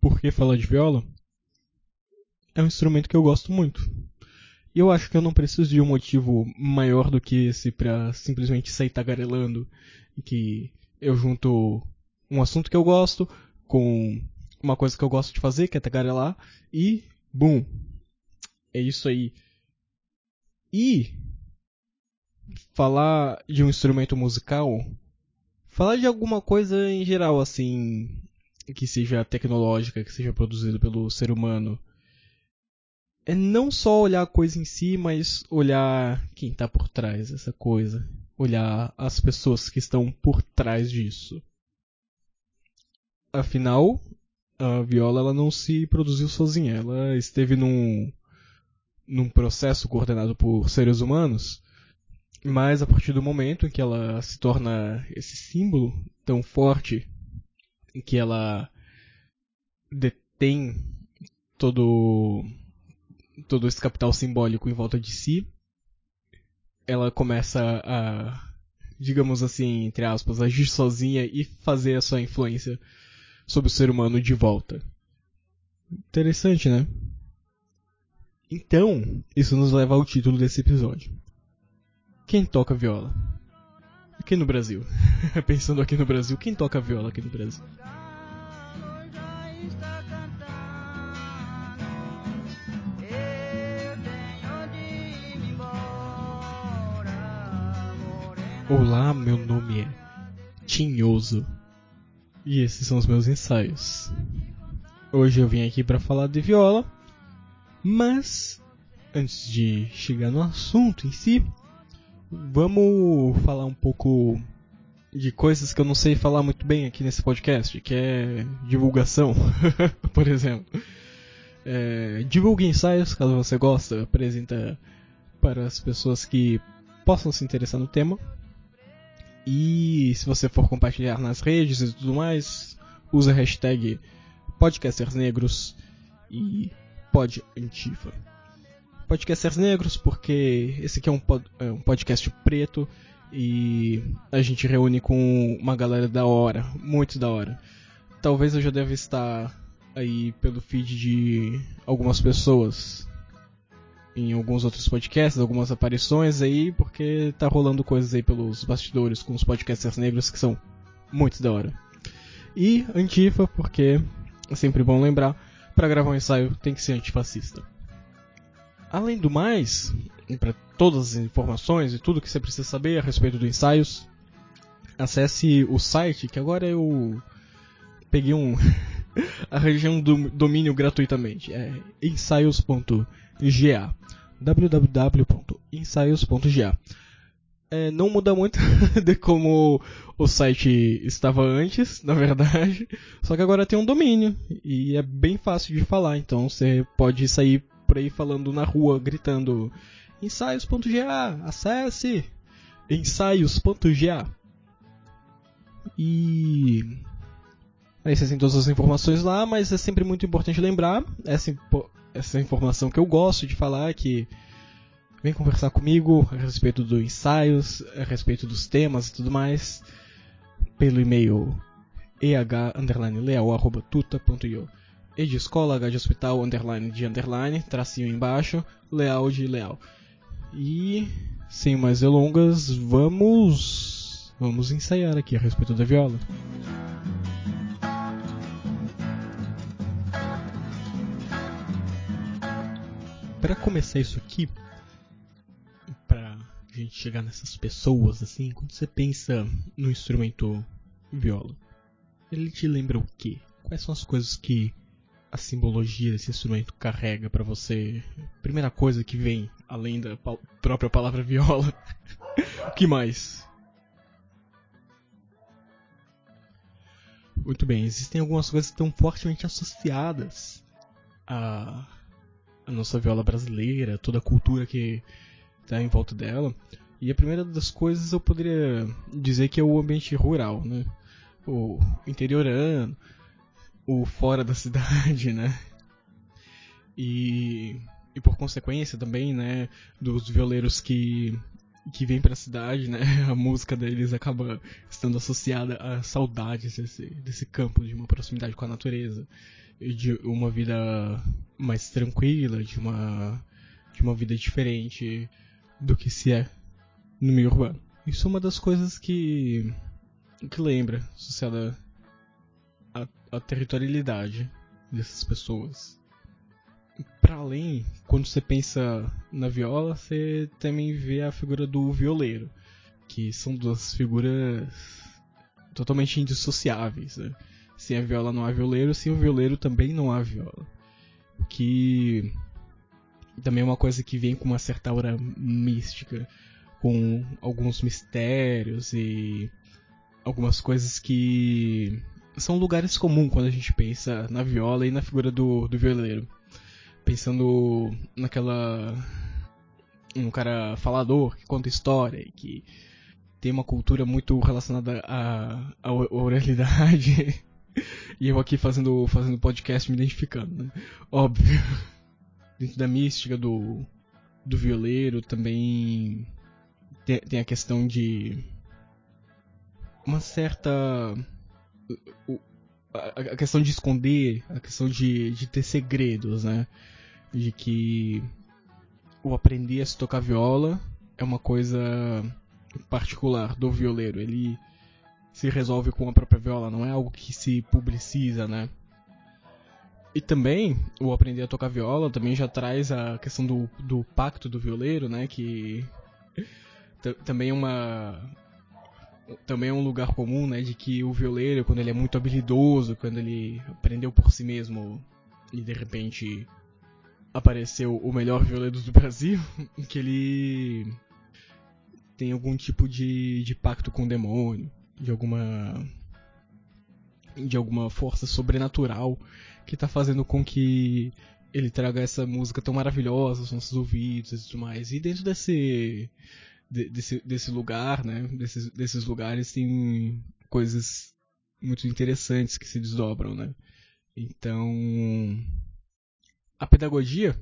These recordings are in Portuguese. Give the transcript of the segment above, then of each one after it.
por que falar de viola? É um instrumento que eu gosto muito. E eu acho que eu não preciso de um motivo maior do que esse pra simplesmente sair tagarelando. E que eu junto um assunto que eu gosto com uma coisa que eu gosto de fazer, que é tagarelar, e boom. É isso aí. E falar de um instrumento musical, falar de alguma coisa em geral, assim, que seja tecnológica, que seja produzido pelo ser humano, é não só olhar a coisa em si, mas olhar quem está por trás dessa coisa. Olhar as pessoas que estão por trás disso. Afinal, a viola ela não se produziu sozinha. Ela esteve num, num processo coordenado por seres humanos, mas a partir do momento em que ela se torna esse símbolo tão forte, em que ela detém todo todo esse capital simbólico em volta de si, ela começa a, digamos assim, entre aspas, agir sozinha e fazer a sua influência sobre o ser humano de volta. Interessante, né? Então, isso nos leva ao título desse episódio. Quem toca viola? Aqui no Brasil. Pensando aqui no Brasil, quem toca viola aqui no Brasil? Olá, meu nome é Tinhoso e esses são os meus ensaios. Hoje eu vim aqui para falar de viola, mas antes de chegar no assunto em si, vamos falar um pouco de coisas que eu não sei falar muito bem aqui nesse podcast, que é divulgação, por exemplo. É, divulgue ensaios, caso você gosta, apresenta para as pessoas que possam se interessar no tema. E se você for compartilhar nas redes e tudo mais, usa a hashtag Podcasters Negros e Pod Antifa. Podcasters Negros porque esse aqui é um, pod, é um podcast preto e a gente reúne com uma galera da hora, muito da hora. Talvez eu já deva estar aí pelo feed de algumas pessoas em alguns outros podcasts, algumas aparições aí, porque tá rolando coisas aí pelos bastidores com os podcasters negros que são muito da hora. E Antifa, porque é sempre bom lembrar, para gravar um ensaio tem que ser antifascista. Além do mais, para todas as informações e tudo que você precisa saber a respeito dos ensaios, acesse o site que agora eu peguei um arranjei um domínio gratuitamente, é ensaios.ga www.ensaios.ga é, não muda muito de como o site estava antes, na verdade. Só que agora tem um domínio e é bem fácil de falar. Então você pode sair por aí falando na rua, gritando ensaios.ga, acesse ensaios.ga. E aí você tem todas as informações lá, mas é sempre muito importante lembrar essa, essa informação que eu gosto de falar, que vem conversar comigo a respeito dos ensaios, a respeito dos temas e tudo mais, pelo e-mail eh_leal@tuta.io. E de escola, H de hospital, underline de underline, tracinho embaixo, leal de leal. E sem mais delongas, vamos vamos ensaiar aqui a respeito da viola. para começar isso aqui, pra gente chegar nessas pessoas assim, quando você pensa no instrumento viola, ele te lembra o quê? Quais são as coisas que a simbologia desse instrumento carrega para você? Primeira coisa que vem, além da própria palavra viola, o que mais? Muito bem, existem algumas coisas que estão fortemente associadas a a nossa viola brasileira, toda a cultura que está em volta dela. E a primeira das coisas eu poderia dizer que é o ambiente rural, né? O interiorano, o fora da cidade, né? E, e por consequência também, né, dos violeiros que que vem para a cidade, né? A música deles acaba estando associada a saudades desse, desse campo, de uma proximidade com a natureza, de uma vida mais tranquila, de uma, de uma vida diferente do que se é no meio urbano. Isso é uma das coisas que, que lembra, associada à territorialidade dessas pessoas para além, quando você pensa na viola, você também vê a figura do violeiro, que são duas figuras totalmente indissociáveis. Né? Sem a viola não há violeiro, sem o violeiro também não há viola. Que também é uma coisa que vem com uma certa aura mística, com alguns mistérios e algumas coisas que são lugares comuns quando a gente pensa na viola e na figura do, do violeiro pensando naquela. um cara falador que conta história que tem uma cultura muito relacionada à, à oralidade. e eu aqui fazendo, fazendo podcast me identificando, né? Óbvio. Dentro da mística do, do violeiro também tem, tem a questão de uma certa. A, a questão de esconder, a questão de, de ter segredos, né? de que o aprender a se tocar viola é uma coisa particular do violeiro. Ele se resolve com a própria viola, não é algo que se publiciza, né? E também, o aprender a tocar viola também já traz a questão do, do pacto do violeiro, né? Que também é uma também é um lugar comum, né, de que o violeiro, quando ele é muito habilidoso, quando ele aprendeu por si mesmo e de repente apareceu o melhor violeiro do Brasil, que ele tem algum tipo de, de pacto com o demônio, de alguma de alguma força sobrenatural que está fazendo com que ele traga essa música tão maravilhosa aos nossos ouvidos e tudo mais. E dentro desse desse, desse lugar, né, desses, desses lugares tem coisas muito interessantes que se desdobram, né? Então, a pedagogia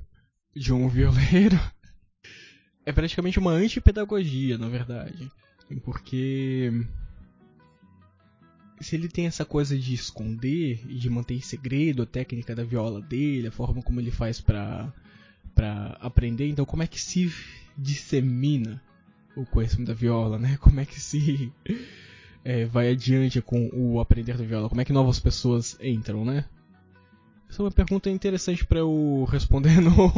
de um violeiro é praticamente uma antipedagogia, na verdade. Porque se ele tem essa coisa de esconder e de manter em segredo a técnica da viola dele, a forma como ele faz para para aprender, então como é que se dissemina o conhecimento da viola, né? Como é que se é, vai adiante com o aprender da viola? Como é que novas pessoas entram, né? Essa é uma pergunta interessante para eu responder no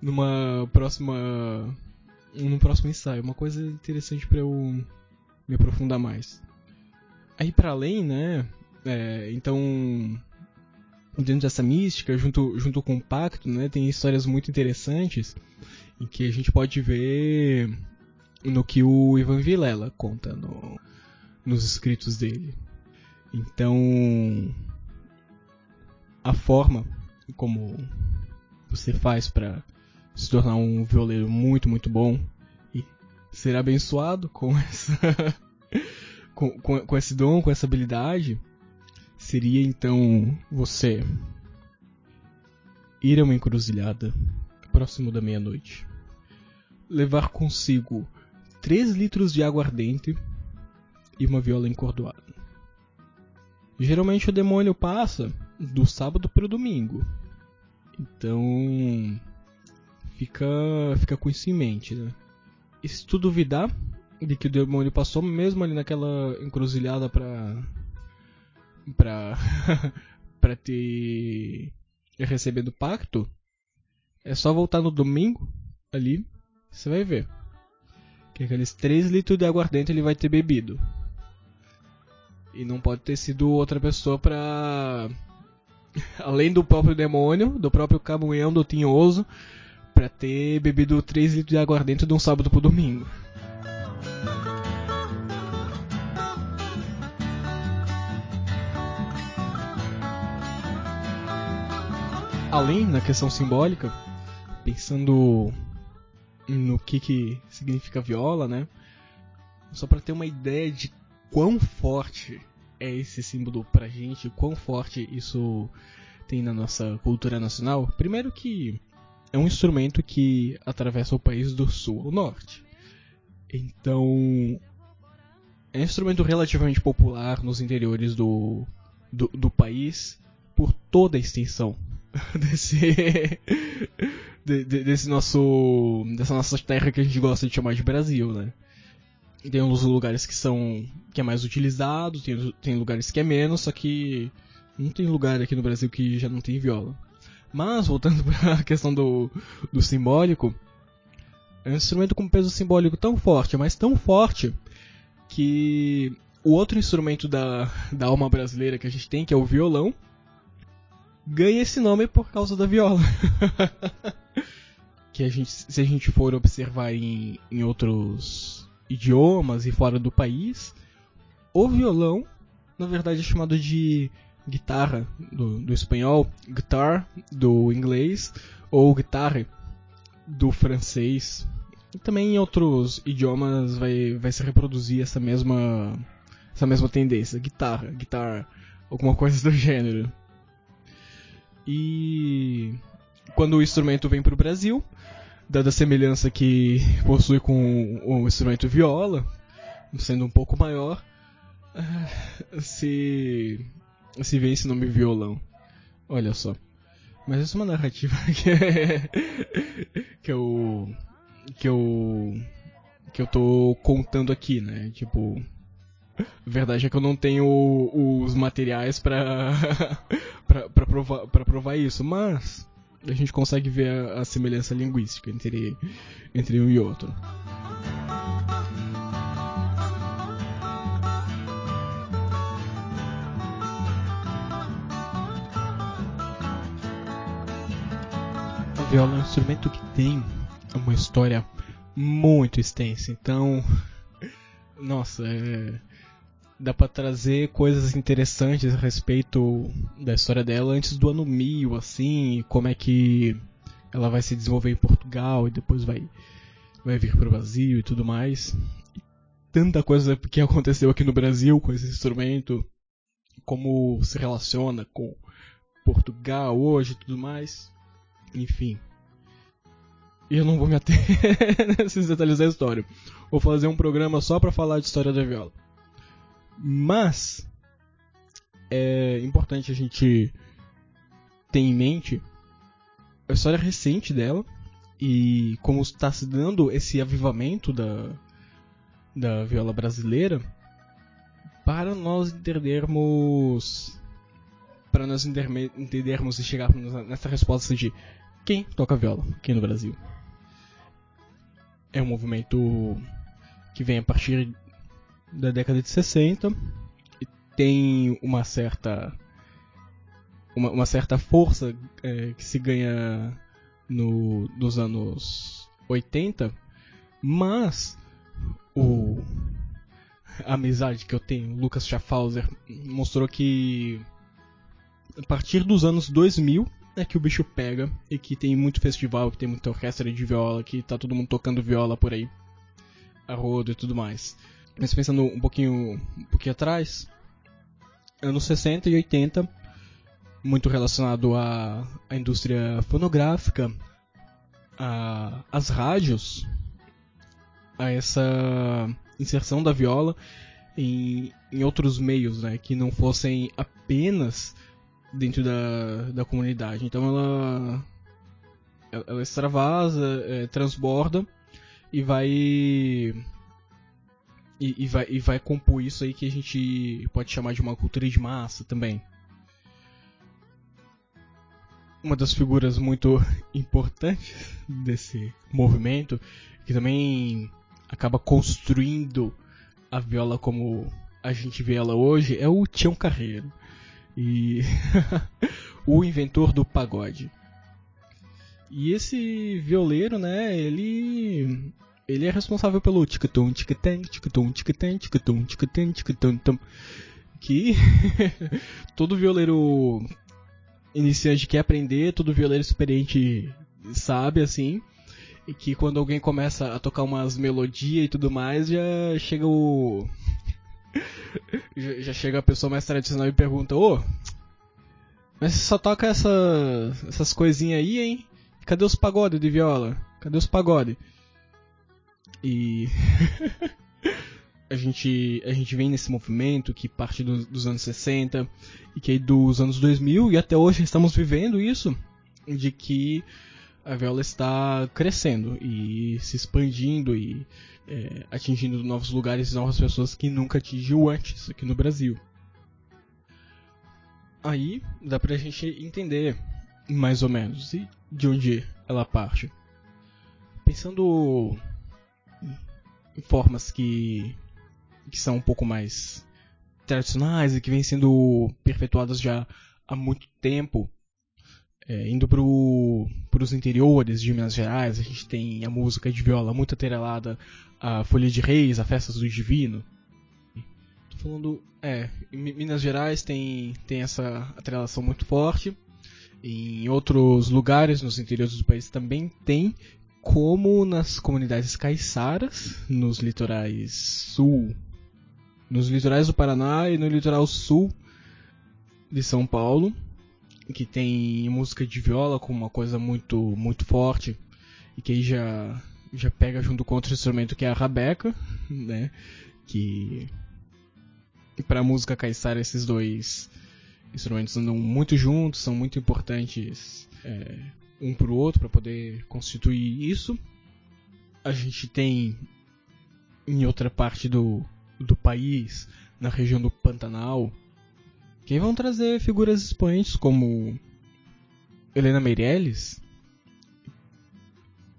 numa próxima no próximo ensaio, uma coisa interessante para eu me aprofundar mais. Aí para além, né? É, então dentro dessa mística, junto junto com o pacto, né, tem histórias muito interessantes em que a gente pode ver no que o Ivan Vilela conta no, nos escritos dele. Então, a forma como você faz para se tornar um violeiro muito, muito bom e ser abençoado com essa com, com, com esse dom, com essa habilidade, seria então você ir a uma encruzilhada próximo da meia-noite, levar consigo 3 litros de aguardente e uma viola encordoada. Geralmente o demônio passa do sábado para o domingo. Então, fica, fica com isso em mente, né? E se tu duvidar de que o demônio passou mesmo ali naquela encruzilhada pra. pra. pra ter. recebendo pacto, é só voltar no domingo ali, você vai ver. Que aqueles 3 litros de aguardente ele vai ter bebido. E não pode ter sido outra pessoa pra além do próprio demônio, do próprio camunhão do tinhoso, para ter bebido 3 litros de aguardente de um sábado pro domingo. Além na questão simbólica, pensando no que, que significa viola, né? Só para ter uma ideia de quão forte é esse símbolo pra gente, quão forte isso tem na nossa cultura nacional? Primeiro que é um instrumento que atravessa o país do sul ao norte. Então, é um instrumento relativamente popular nos interiores do, do, do país por toda a extensão desse, de, de, desse nosso, dessa nossa terra que a gente gosta de chamar de Brasil, né? Tem uns lugares que são que é mais utilizado, tem, tem lugares que é menos, só que não tem lugar aqui no Brasil que já não tem viola. Mas, voltando para a questão do, do simbólico, é um instrumento com peso simbólico tão forte, mas tão forte, que o outro instrumento da, da alma brasileira que a gente tem, que é o violão, ganha esse nome por causa da viola. que a gente, se a gente for observar em, em outros idiomas e fora do país, o violão, na verdade, é chamado de guitarra do, do espanhol, guitar do inglês, ou guitarra do francês. E também em outros idiomas vai, vai se reproduzir essa mesma, essa mesma tendência, guitarra, guitar, alguma coisa do gênero. E quando o instrumento vem para o Brasil, dada a semelhança que possui com o instrumento viola, sendo um pouco maior, se, se vê esse nome violão. Olha só. Mas essa é uma narrativa que, é, que eu. que eu. que eu tô contando aqui, né? Tipo. Verdade é que eu não tenho os materiais pra, pra, provar, pra provar isso, mas a gente consegue ver a, a semelhança linguística entre, entre um e outro. A viola é um instrumento que tem uma história muito extensa, então, nossa, é, dá para trazer coisas interessantes a respeito da história dela antes do ano 1000, assim, como é que ela vai se desenvolver em Portugal e depois vai vai vir para o Brasil e tudo mais. Tanta coisa que aconteceu aqui no Brasil com esse instrumento, como se relaciona com Portugal hoje e tudo mais. Enfim. Eu não vou me ater nesses detalhes da história. Vou fazer um programa só para falar de história da viola. Mas é importante a gente ter em mente a história recente dela e como está se dando esse avivamento da, da viola brasileira para nós entendermos para nós entendermos e chegarmos nessa resposta de quem toca viola aqui no Brasil. É um movimento que vem a partir da década de 60 e tem uma certa uma, uma certa força é, que se ganha no, nos anos 80, mas o a amizade que eu tenho, Lucas Schaffhauser, mostrou que a partir dos anos 2000 é que o bicho pega e que tem muito festival, que tem muita orquestra de viola, que tá todo mundo tocando viola por aí, a rodo e tudo mais. Mas pensando um pouquinho, um pouquinho atrás, anos 60 e 80, muito relacionado à, à indústria fonográfica, a, às rádios, a essa inserção da viola em, em outros meios, né, que não fossem apenas dentro da, da comunidade. Então ela, ela extravasa, é, transborda e vai e, e, vai, e vai compor isso aí que a gente pode chamar de uma cultura de massa também. Uma das figuras muito importantes desse movimento, que também acaba construindo a viola como a gente vê ela hoje, é o Tião Carreiro. E o inventor do pagode. E esse violeiro, né, ele ele é responsável pelo tic-tum, tic-tum, tic-tum, tic-tum, tic-tum, tic-tum, tic-tum, que todo violeiro iniciante quer aprender, todo violeiro experiente sabe, assim, e que quando alguém começa a tocar umas melodias e tudo mais, já chega o... já chega a pessoa mais tradicional e pergunta, ô, mas você só toca essa, essas coisinhas aí, hein? Cadê os pagodes de viola? Cadê os pagodes? E a gente a gente vem nesse movimento que parte do, dos anos 60 e que dos anos 2000 e até hoje estamos vivendo isso de que a viola está crescendo e se expandindo e é, atingindo novos lugares e novas pessoas que nunca atingiu antes aqui no Brasil. Aí dá pra gente entender mais ou menos de onde ela parte. Pensando formas que, que são um pouco mais tradicionais e que vêm sendo perpetuadas já há muito tempo, é, indo para os interiores de Minas Gerais, a gente tem a música de viola muito atrelada à Folha de Reis, a Festas do Divino. Tô falando, é, em Minas Gerais tem, tem essa atrelação muito forte. Em outros lugares, nos interiores do país, também tem, como nas comunidades caiçaras, nos litorais sul, nos litorais do Paraná e no litoral sul de São Paulo que tem música de viola como uma coisa muito muito forte e que aí já já pega junto com outro instrumento que é a rabeca, né? Que para música caiçara esses dois instrumentos andam muito juntos, são muito importantes é, um para o outro para poder constituir isso. A gente tem em outra parte do, do país, na região do Pantanal, que vão trazer figuras expoentes como Helena Meirelles,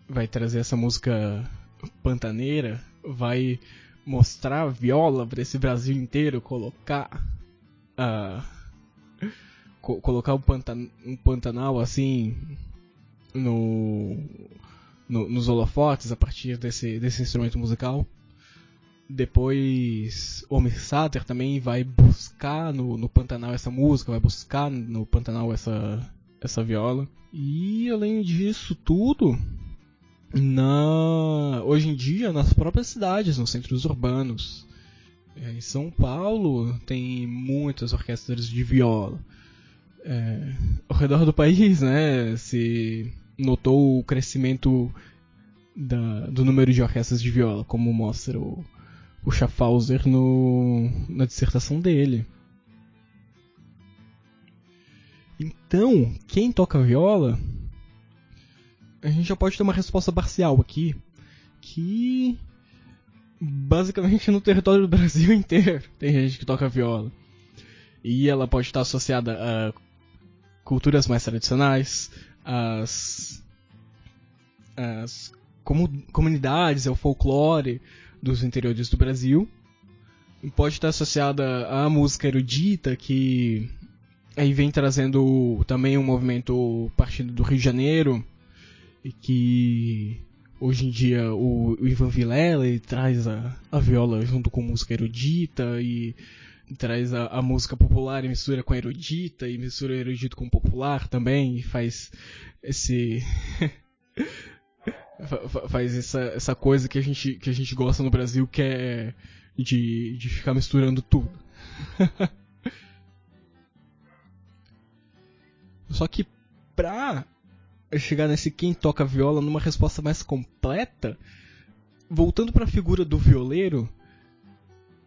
vai trazer essa música pantaneira, vai mostrar a viola para esse Brasil inteiro, colocar uh, co colocar pantan um Pantanal assim no, no, nos holofotes a partir desse, desse instrumento musical. Depois, Homer Sater também vai buscar no, no Pantanal essa música, vai buscar no Pantanal essa, essa viola. E além disso tudo, na hoje em dia nas próprias cidades, nos centros urbanos. É, em São Paulo tem muitas orquestras de viola. É, ao redor do país, né, se notou o crescimento da, do número de orquestras de viola, como mostra o, o Schaffhauser no, na dissertação dele. Então, quem toca viola, a gente já pode ter uma resposta parcial aqui, que basicamente no território do Brasil inteiro tem gente que toca viola. E ela pode estar associada a culturas mais tradicionais, às, às comunidades, ao folclore, dos interiores do Brasil. Pode estar associada à música erudita, que aí vem trazendo também um movimento partindo do Rio de Janeiro, e que hoje em dia o, o Ivan Vilela traz a, a viola junto com música erudita e traz a, a, música popular e mistura com a erudita e mistura erudito com popular também e faz esse faz essa, essa coisa que a, gente, que a gente gosta no Brasil, que é de, de ficar misturando tudo. Só que pra chegar nesse quem toca viola numa resposta mais completa, voltando para a figura do violeiro,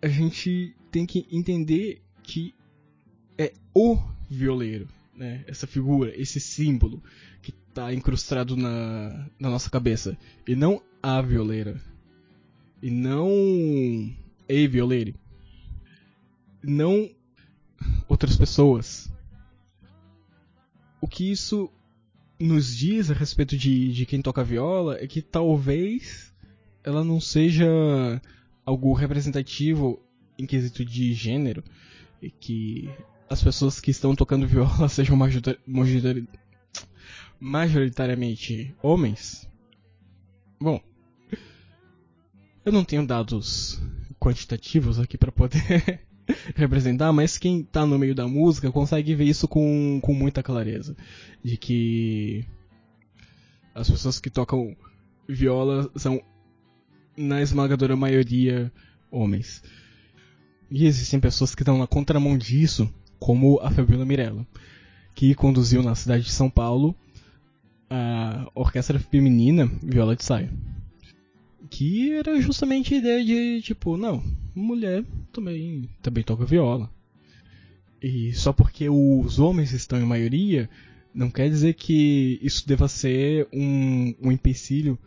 a gente tem que entender que é o violeiro, né? Essa figura, esse símbolo que tá incrustado na, na nossa cabeça. E não a violeira. E não e violeire. Não outras pessoas. O que isso nos diz a respeito de, de quem toca viola é que talvez ela não seja algo representativo em quesito de gênero que as pessoas que estão tocando viola sejam majoritariamente homens? Bom, eu não tenho dados quantitativos aqui para poder representar, mas quem está no meio da música consegue ver isso com, com muita clareza. De que as pessoas que tocam viola são, na esmagadora maioria, homens. E existem pessoas que estão na contramão disso, como a Fabiola Mirella, que conduziu na cidade de São Paulo a orquestra feminina Viola de Saia. Que era justamente a ideia de, tipo, não, mulher também, também toca viola. E só porque os homens estão em maioria, não quer dizer que isso deva ser um, um empecilho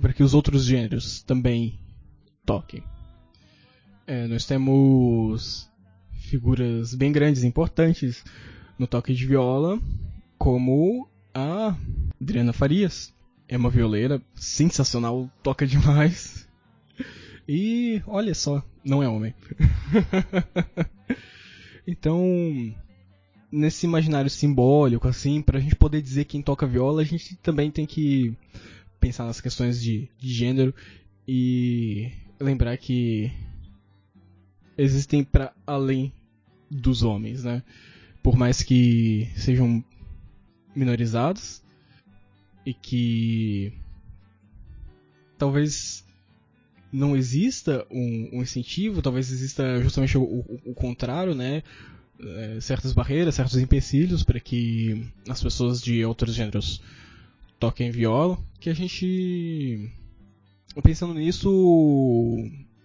para que os outros gêneros também toquem. É, nós temos figuras bem grandes e importantes no toque de viola, como a Adriana Farias. É uma violeira sensacional, toca demais. E olha só, não é homem. então, nesse imaginário simbólico, assim, pra gente poder dizer quem toca viola, a gente também tem que pensar nas questões de, de gênero e lembrar que existem para além dos homens, né? Por mais que sejam minorizados e que talvez não exista um, um incentivo, talvez exista justamente o, o, o contrário, né? É, certas barreiras, certos empecilhos para que as pessoas de outros gêneros toquem viola, que a gente pensando nisso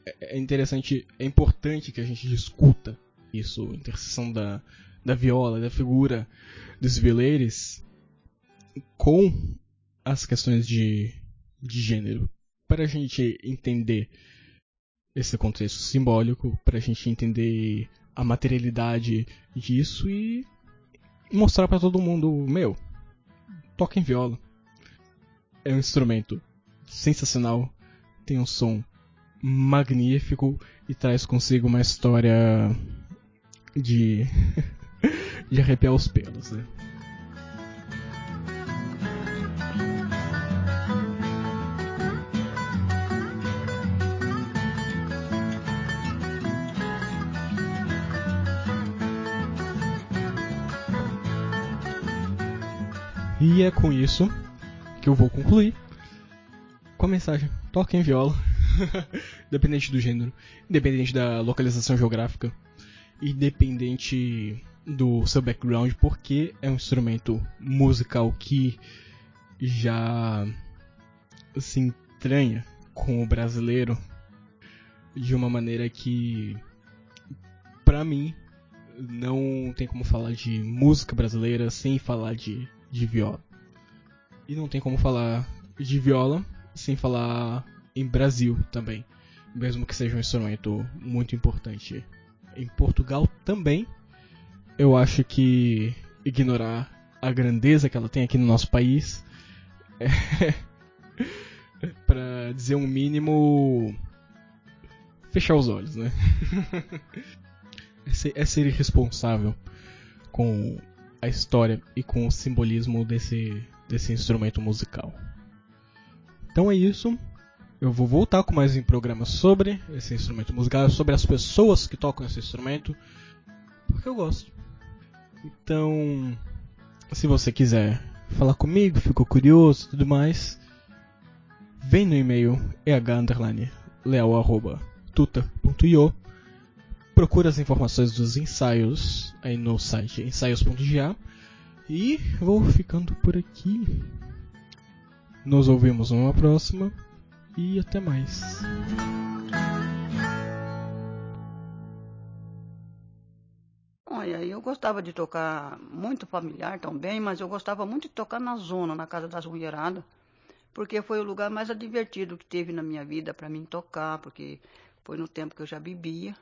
é, é interessante, é importante que a gente discuta isso, a interseção da, da viola, da figura dos violeiros com as questões de, de gênero. Para a gente entender esse contexto simbólico, para a gente entender a materialidade disso e mostrar para todo mundo, meu, toquem viola. É um instrumento sensacional, tem um som magnífico e traz consigo uma história de de arrepiar os pelos, né? E é com isso que eu vou concluir com a mensagem: toquem viola, independente do gênero, independente da localização geográfica, independente do seu background, porque é um instrumento musical que já se entranha com o brasileiro de uma maneira que, para mim, não tem como falar de música brasileira sem falar de, de viola. E não tem como falar de viola sem falar em Brasil também, mesmo que seja um instrumento muito importante em Portugal também. Eu acho que ignorar a grandeza que ela tem aqui no nosso país é para dizer um mínimo fechar os olhos, né? é, ser, é ser irresponsável com a história e com o simbolismo desse, desse instrumento musical. Então é isso. Eu vou voltar com mais um programa sobre esse instrumento musical, sobre as pessoas que tocam esse instrumento, porque eu gosto. Então, se você quiser falar comigo, ficou curioso e tudo mais, vem no e-mail eh_leal@tuta.io. Procura as informações dos ensaios aí no site ensaios.ga e vou ficando por aqui. Nos ouvimos numa próxima e até mais. Olha, eu gostava de tocar muito familiar também, mas eu gostava muito de tocar na zona, na casa das mulheradas, porque foi o lugar mais divertido que teve na minha vida para mim tocar, porque foi no tempo que eu já bebia.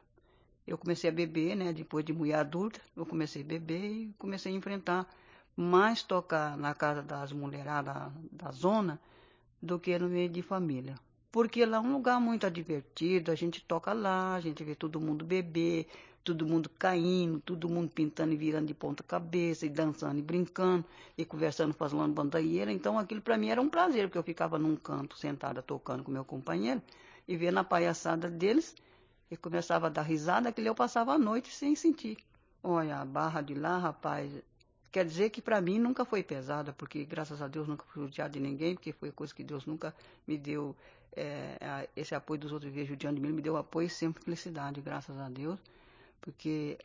Eu comecei a beber, né? Depois de mulher adulta, eu comecei a beber e comecei a enfrentar mais tocar na casa das mulheradas da zona do que no meio de família. Porque lá é um lugar muito divertido, a gente toca lá, a gente vê todo mundo beber, todo mundo caindo, todo mundo pintando e virando de ponta cabeça, e dançando e brincando, e conversando, fazendo bandaieira. Então aquilo para mim era um prazer, porque eu ficava num canto sentada tocando com meu companheiro e vendo a palhaçada deles, e começava a dar risada, aquilo eu passava a noite sem sentir. Olha, a barra de lá, rapaz, Quer dizer que para mim nunca foi pesada, porque graças a Deus nunca fui judiado de ninguém, porque foi coisa que Deus nunca me deu, é, esse apoio dos outros viver judiando de mim, me deu apoio e sempre felicidade, graças a Deus, porque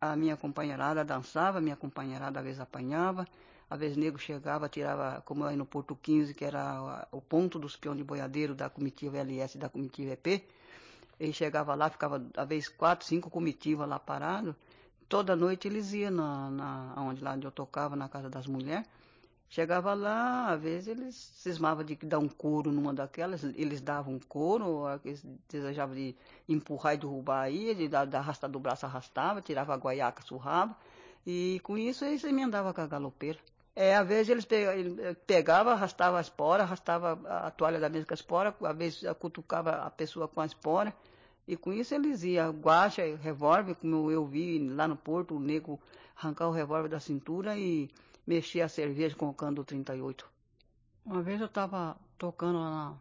a minha companheirada dançava, a minha companheirada às vezes apanhava, às vezes nego chegava, tirava, como aí no Porto 15, que era o ponto dos peões de boiadeiro da comitiva LS e da comitiva EP, ele chegava lá, ficava às vezes quatro, cinco comitivas lá parado. Toda noite eles iam na, na, onde, lá onde eu tocava, na casa das mulheres. Chegava lá, às vezes eles cismavam de dar um couro numa daquelas, eles davam um couro, eles desejavam de empurrar e derrubar aí, de dar, arrastar do braço arrastava, tirava a guaiaca, surrava, e com isso eles emendavam com a galopeira. É, às vezes eles pegavam, arrastavam a espora, arrastava a toalha da mesa com a espora, às vezes cutucava a pessoa com a espora, e com isso eles iam, guacha, revólver, como eu vi lá no porto, o nego arrancar o revólver da cintura e mexia a cerveja com o cano do 38. Uma vez eu estava tocando lá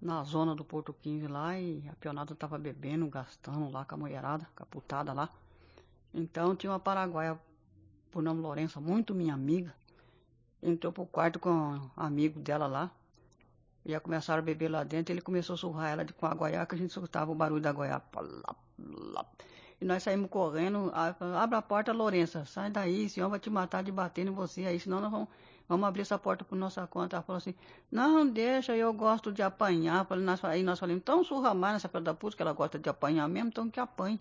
na, na zona do Porto 15 lá e a pionada estava bebendo, gastando lá com a mulherada, caputada lá. Então tinha uma paraguaia por nome Lourença, muito minha amiga. Entrou pro quarto com um amigo dela lá. Ia começar a beber lá dentro, ele começou a surrar ela com a goiaca, a gente escutava o barulho da goiaca. E nós saímos correndo, abre a porta, Lourença, sai daí, senhor vai te matar de bater em você aí, senão nós vamos, vamos abrir essa porta por nossa conta. Ela falou assim, não, deixa, eu gosto de apanhar. Aí nós falamos, então surra mais nessa filha da puta, que ela gosta de apanhar mesmo, então que apanhe.